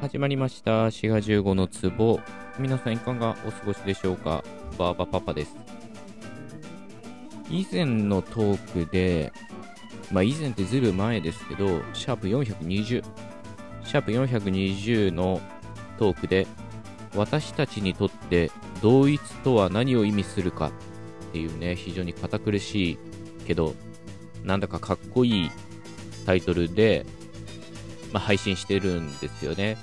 始まりました。滋賀15の壺。皆さんいかがお過ごしでしょうか？バーバパパです。以前のトークで、まあ以前ってずいぶ前ですけど、シャープ420、シャープ420のトークで、私たちにとって同一とは何を意味するかっていうね、非常に堅苦しいけど、なんだかかっこいいタイトルで、まあ、配信してるんですよね。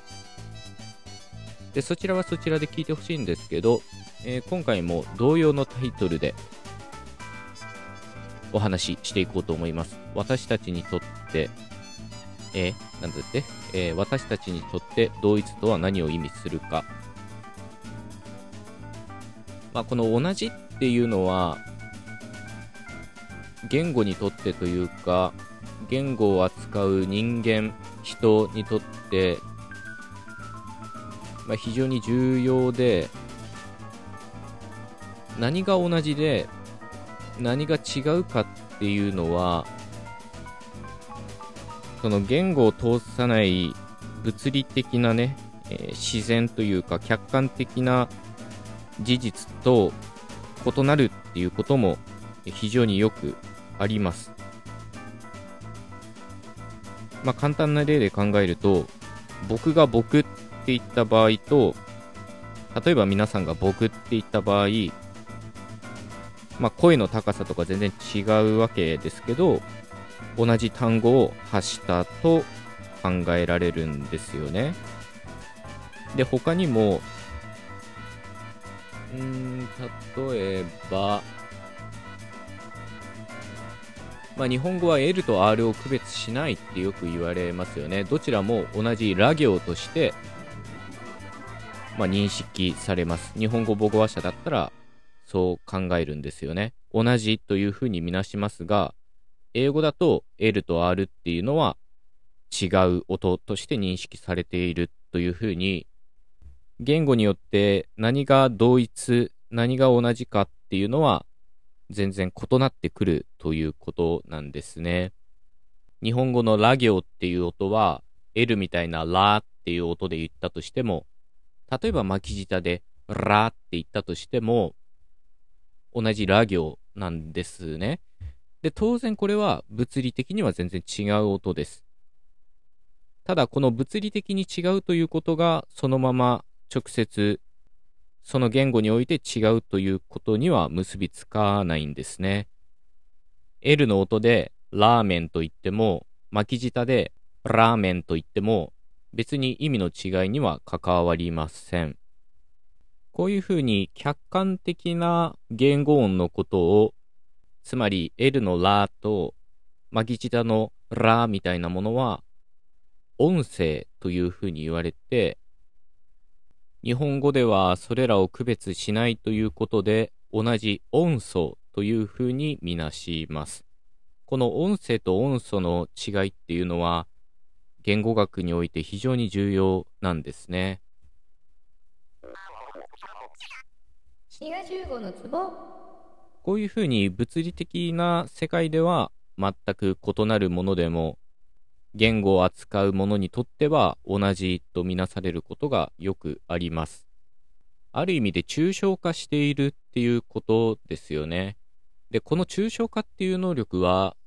で、そちらはそちらで聞いてほしいんですけど、えー今回も同様のタイトルでお話ししていこうと思います。私たちにとって、えーなんだって、えー私たちにとって同一とは何を意味するか。まあ、この同じっていうのは、言語にとってというか、言語を扱う人間、人にとって、まあ、非常に重要で、何が同じで、何が違うかっていうのは、その言語を通さない物理的なね、えー自然というか客観的な事実と異なるっていうことも非常によくあります。まあ、簡単な例で考えると、僕が僕って言った場合と、例えば皆さんが僕って言った場合、まあ、声の高さとか全然違うわけですけど、同じ単語を発したと考えられるんですよね。で、他にも、うん、例えば、まあ、日本語は L と R を区別しないってよく言われますよね。どちらも同じラ行として、まあ、認識されます。日本語母語話者だったらそう考えるんですよね。同じというふうにみなしますが、英語だと L と R っていうのは違う音として認識されているというふうに、言語によって何が同一、何が同じかっていうのは全然異なってくるということなんですね。日本語のラ行っていう音は L みたいなラっていう音で言ったとしても、例えば巻き舌でラって言ったとしても、同じラ行なんですね。で、当然これは物理的には全然違う音です。ただこの物理的に違うということがそのまま直接その言語において違うということには結びつかないんですね。L の音でラーメンと言っても、巻き舌でラーメンと言っても、別に意味の違いには関わりません。こういうふうに客観的な言語音のことを、つまり L のラーと巻き舌のラーみたいなものは、音声というふうに言われて、日本語ではそれらを区別しないということで、同じ音素というふうにみなします。この音声と音素の違いっていうのは、言語学において非常に重要なんですね。滋賀15のツボこういうふうに物理的な世界では全く異なるものでも、言語を扱うものにとっては同じとみなされることがよくあります。ある意味で抽象化しているっていうことですよね。で、この抽象化っていう能力は、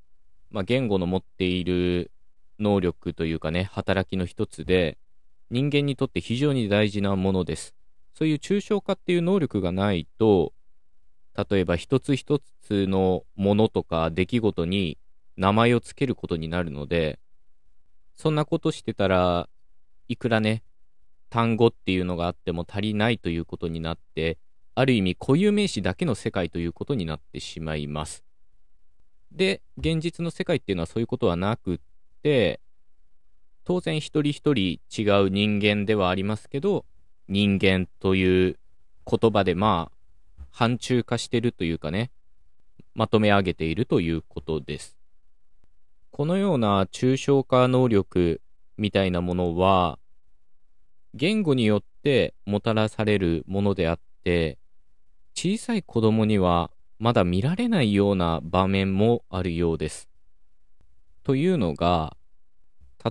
まあ、言語の持っている能力というかね、働きの一つで、人間にとって非常に大事なものです。そういう抽象化っていう能力がないと、例えば一つ一つのものとか出来事に名前をつけることになるので、そんなことしてたらいくらね、単語っていうのがあっても足りないということになって、ある意味固有名詞だけの世界ということになってしまいます。で、現実の世界っていうのはそういうことはなくって、当然一人一人違う人間ではありますけど、人間という言葉でまあ、範疇化してるというかね、まとめ上げているということです。このような抽象化能力みたいなものは、言語によってもたらされるものであって、小さい子供にはまだ見られないような場面もあるようです。というのが、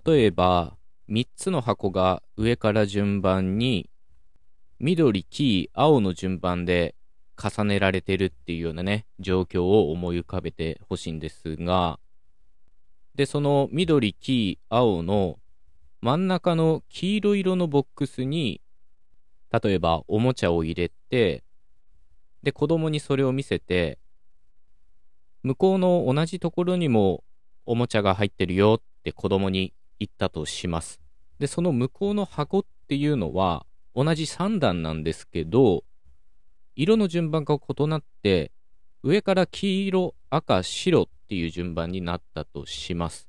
例えば、3つの箱が上から順番に緑、黄、青の順番で重ねられてるっていうようなね、状況を思い浮かべてほしいんですが、で、その緑、黄、青の真ん中の黄色色のボックスに、例えばおもちゃを入れて、で、子供にそれを見せて、向こうの同じところにもおもちゃが入ってるよって子供に言ったとします。で、その向こうの箱っていうのは同じ3段なんですけど、色の順番が異なって、上から黄色、赤、白っていう順番になったとします。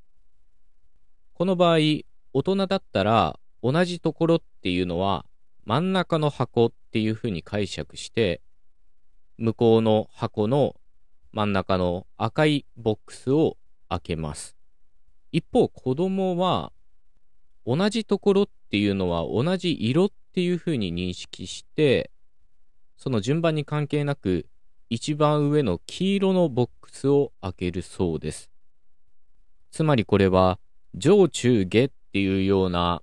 この場合、大人だったら同じところっていうのは真ん中の箱っていうふうに解釈して、向こうの箱の真ん中の赤いボックスを開けます。一方、子供は同じところっていうのは同じ色っていうふうに認識して、その順番に関係なく一番上の黄色のボックスを開けるそうです。つまりこれは上中下っていうような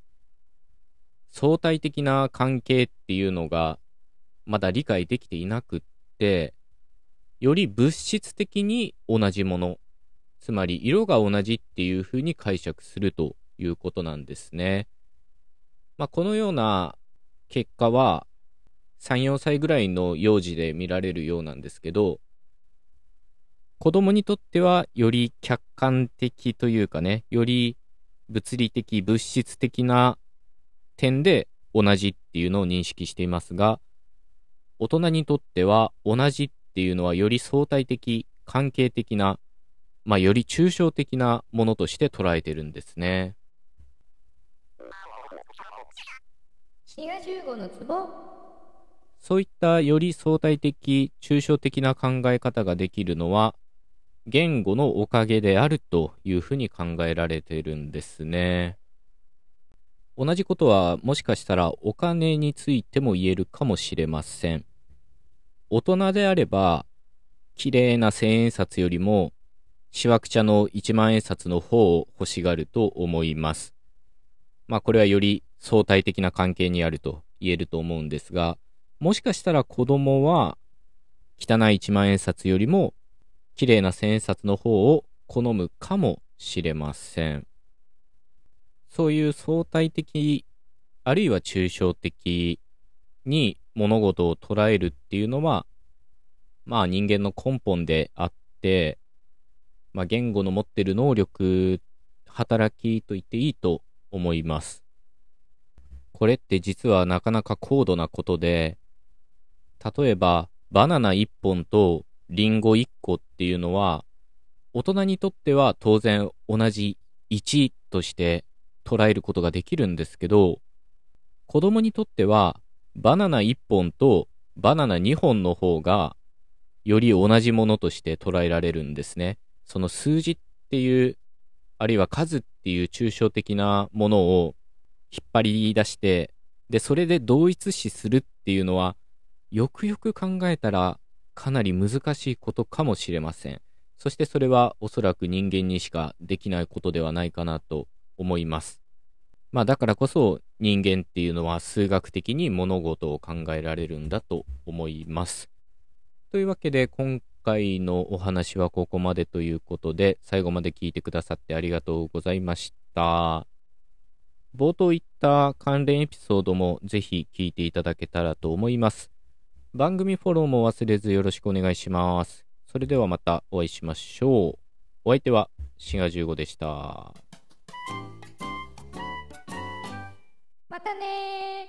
相対的な関係っていうのがまだ理解できていなくって、より物質的に同じもの、つまり色が同じっていうふうに解釈するということなんですね。まあ、このような結果は3、4歳ぐらいの幼児で見られるようなんですけど、子供にとってはより客観的というかね、より物理的、物質的な点で同じっていうのを認識していますが、大人にとっては同じっていうのはより相対的、関係的な、まあ、より抽象的なものとして捉えてるんですね。そういったより相対的、抽象的な考え方ができるのは、言語のおかげであるというふうに考えられているんですね。同じことはもしかしたらお金についても言えるかもしれません。大人であれば、綺麗な千円札よりも、しわくちゃの一万円札の方を欲しがると思います。まあこれはより相対的な関係にあると言えると思うんですが、もしかしたら子供は汚い一万円札よりも綺麗な千円札の方を好むかもしれません。そういう相対的、あるいは抽象的に物事を捉えるっていうのは、まあ人間の根本であって、まあ言語の持ってる能力、働きと言っていいと思います。これって実はなかなか高度なことで、例えばバナナ1本とリンゴ1個っていうのは、大人にとっては当然同じ1として捉えることができるんですけど、子供にとってはバナナ1本とバナナ2本の方がより同じものとして捉えられるんですね。その数字っていう、あるいは数っていう抽象的なものを引っ張り出して、で、それで同一視するっていうのは、よくよく考えたらかなり難しいことかもしれません。そしてそれはおそらく人間にしかできないことではないかなと思います。まあだからこそ人間っていうのは数学的に物事を考えられるんだと思います。というわけで今回のお話はここまでということで最後まで聞いてくださってありがとうございました。冒頭言った関連エピソードもぜひ聞いていただけたらと思います。番組フォローも忘れずよろしくお願いします。それではまたお会いしましょう。お相手はシガ15でした。またね